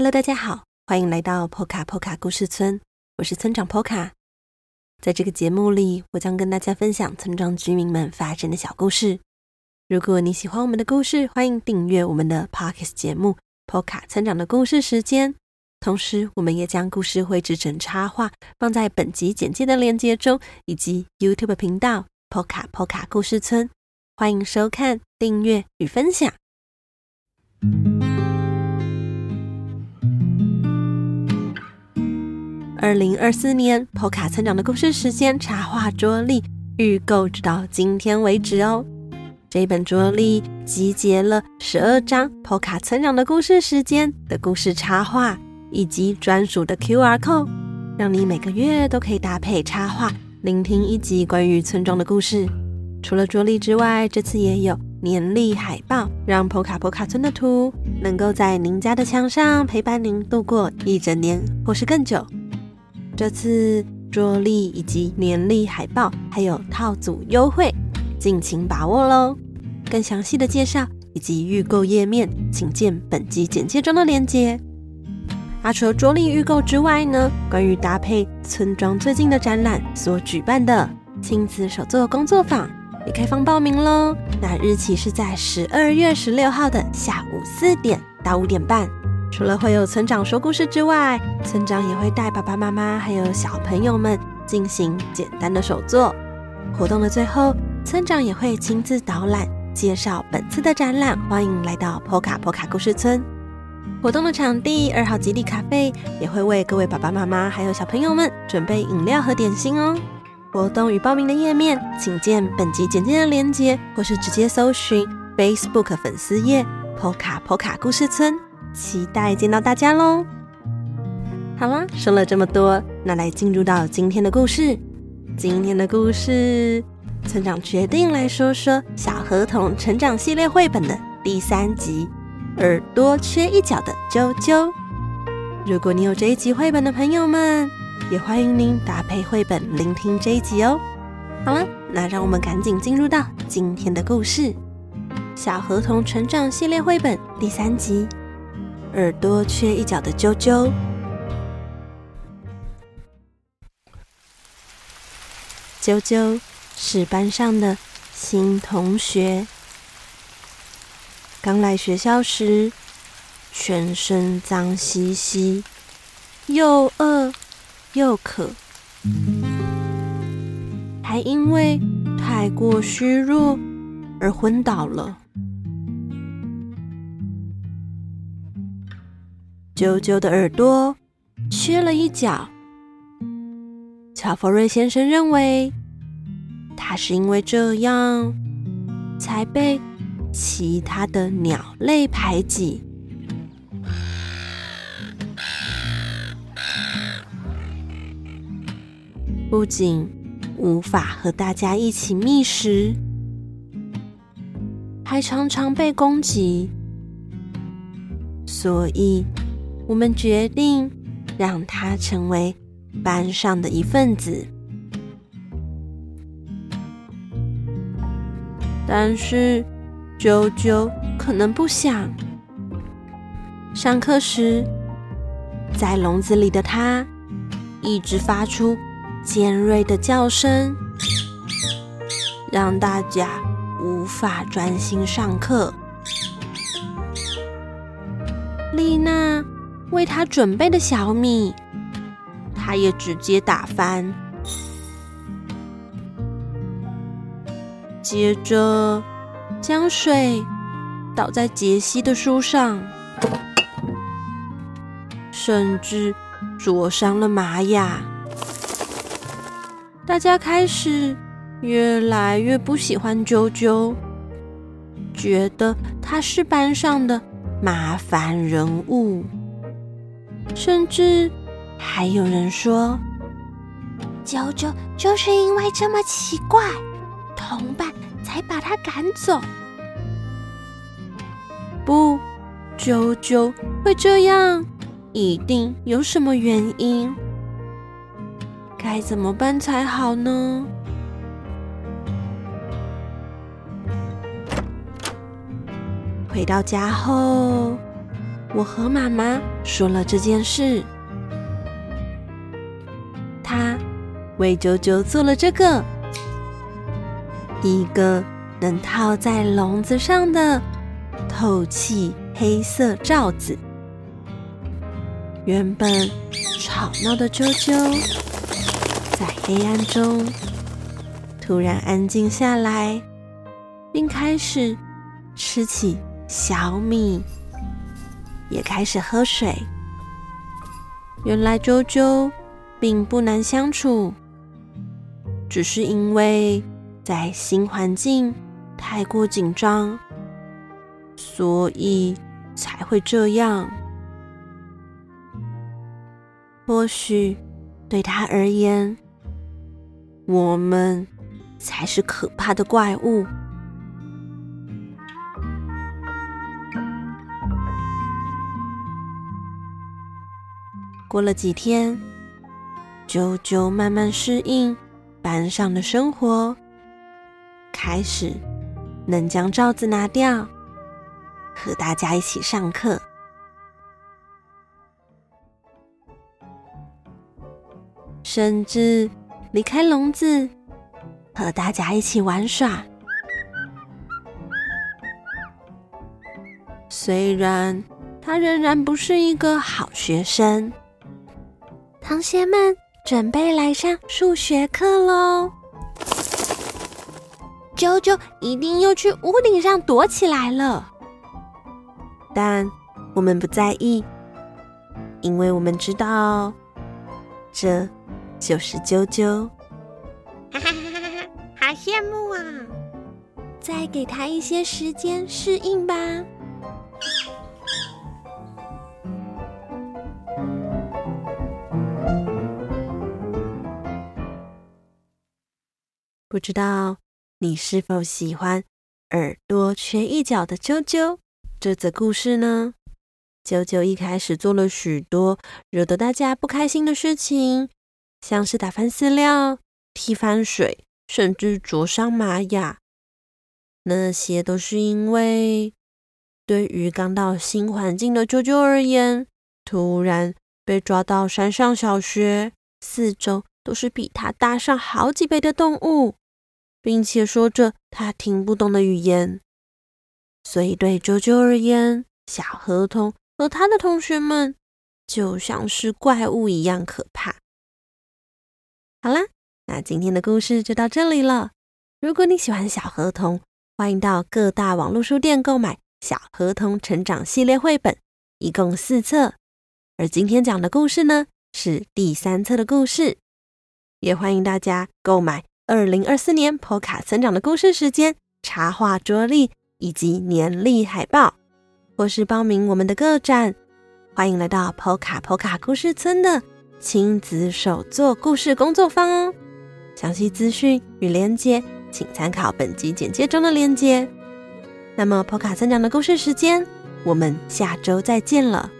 Hello，大家好，欢迎来到波卡波卡故事村，我是村长波卡。在这个节目里，我将跟大家分享村庄居民们发生的小故事。如果你喜欢我们的故事，欢迎订阅我们的 Podcast 节目《波卡村长的故事时间》。同时，我们也将故事绘制成插画，放在本集简介的链接中，以及 YouTube 频道“波卡波卡故事村”。欢迎收看、订阅与分享。二零二四年波卡村长的故事时间插画桌历预购，直到今天为止哦。这本桌历集结了十二张波卡村长的故事时间的故事插画，以及专属的 QR code，让你每个月都可以搭配插画，聆听一集关于村庄的故事。除了桌历之外，这次也有年历海报，让波卡波卡村的图能够在您家的墙上陪伴您度过一整年或是更久。这次桌历以及年历海报还有套组优惠，尽情把握喽！更详细的介绍以及预购页面，请见本集简介中的链接。啊，除了桌历预购之外呢，关于搭配村庄最近的展览所举办的亲子手作工作坊也开放报名喽。那日期是在十二月十六号的下午四点到五点半。除了会有村长说故事之外，村长也会带爸爸妈妈还有小朋友们进行简单的手作。活动的最后，村长也会亲自导览介绍本次的展览。欢迎来到波卡波卡故事村。活动的场地二号基地咖啡也会为各位爸爸妈妈还有小朋友们准备饮料和点心哦。活动与报名的页面，请见本集简介的链接，或是直接搜寻 Facebook 粉丝页波卡波卡故事村。期待见到大家喽！好了，说了这么多，那来进入到今天的故事。今天的故事，村长决定来说说《小河童成长系列绘本》的第三集《耳朵缺一角的啾啾》。如果你有这一集绘本的朋友们，也欢迎您搭配绘本聆听这一集哦。好了，那让我们赶紧进入到今天的故事，《小河童成长系列绘本》第三集。耳朵缺一角的啾啾，啾啾是班上的新同学。刚来学校时，全身脏兮兮，又饿又渴，还因为太过虚弱而昏倒了。啾啾的耳朵缺了一角，乔佛瑞先生认为，他是因为这样才被其他的鸟类排挤，不仅无法和大家一起觅食，还常常被攻击，所以。我们决定让他成为班上的一份子，但是啾啾可能不想。上课时，在笼子里的他一直发出尖锐的叫声，让大家无法专心上课。丽娜。为他准备的小米，他也直接打翻。接着将水倒在杰西的书上，甚至灼伤了玛雅。大家开始越来越不喜欢啾啾，觉得他是班上的麻烦人物。甚至还有人说，啾啾就是因为这么奇怪，同伴才把他赶走。不，啾啾会这样，一定有什么原因。该怎么办才好呢？回到家后。我和妈妈说了这件事。她为啾啾做了这个，一个能套在笼子上的透气黑色罩子。原本吵闹的啾啾，在黑暗中突然安静下来，并开始吃起小米，也开始喝水。原来啾啾并不难相处，只是因为在新环境太过紧张，所以才会这样。或许对他而言，我们才是可怕的怪物。过了几天，啾啾慢慢适应班上的生活，开始能将罩子拿掉，和大家一起上课。甚至离开笼子，和大家一起玩耍。虽然他仍然不是一个好学生，同学们准备来上数学课喽！啾啾一定又去屋顶上躲起来了。但我们不在意，因为我们知道这。就是啾啾，哈哈哈哈哈！好羡慕啊！再给他一些时间适应吧。不知道你是否喜欢耳朵缺一角的啾啾这则故事呢？啾啾一开始做了许多惹得大家不开心的事情。像是打翻饲料、踢翻水，甚至灼伤玛雅，那些都是因为对于刚到新环境的啾啾而言，突然被抓到山上小学，四周都是比他大上好几倍的动物，并且说着他听不懂的语言，所以对啾啾而言，小河童和他的同学们就像是怪物一样可怕。好啦，那今天的故事就到这里了。如果你喜欢小河童，欢迎到各大网络书店购买《小河童成长系列》绘本，一共四册。而今天讲的故事呢，是第三册的故事。也欢迎大家购买二零二四年 POCA 成长的故事时间插画桌历以及年历海报，或是报名我们的个展。欢迎来到 POCA POCA 故事村的。亲子手作故事工作坊哦，详细资讯与连接，请参考本集简介中的连接。那么，波卡森讲的故事时间，我们下周再见了。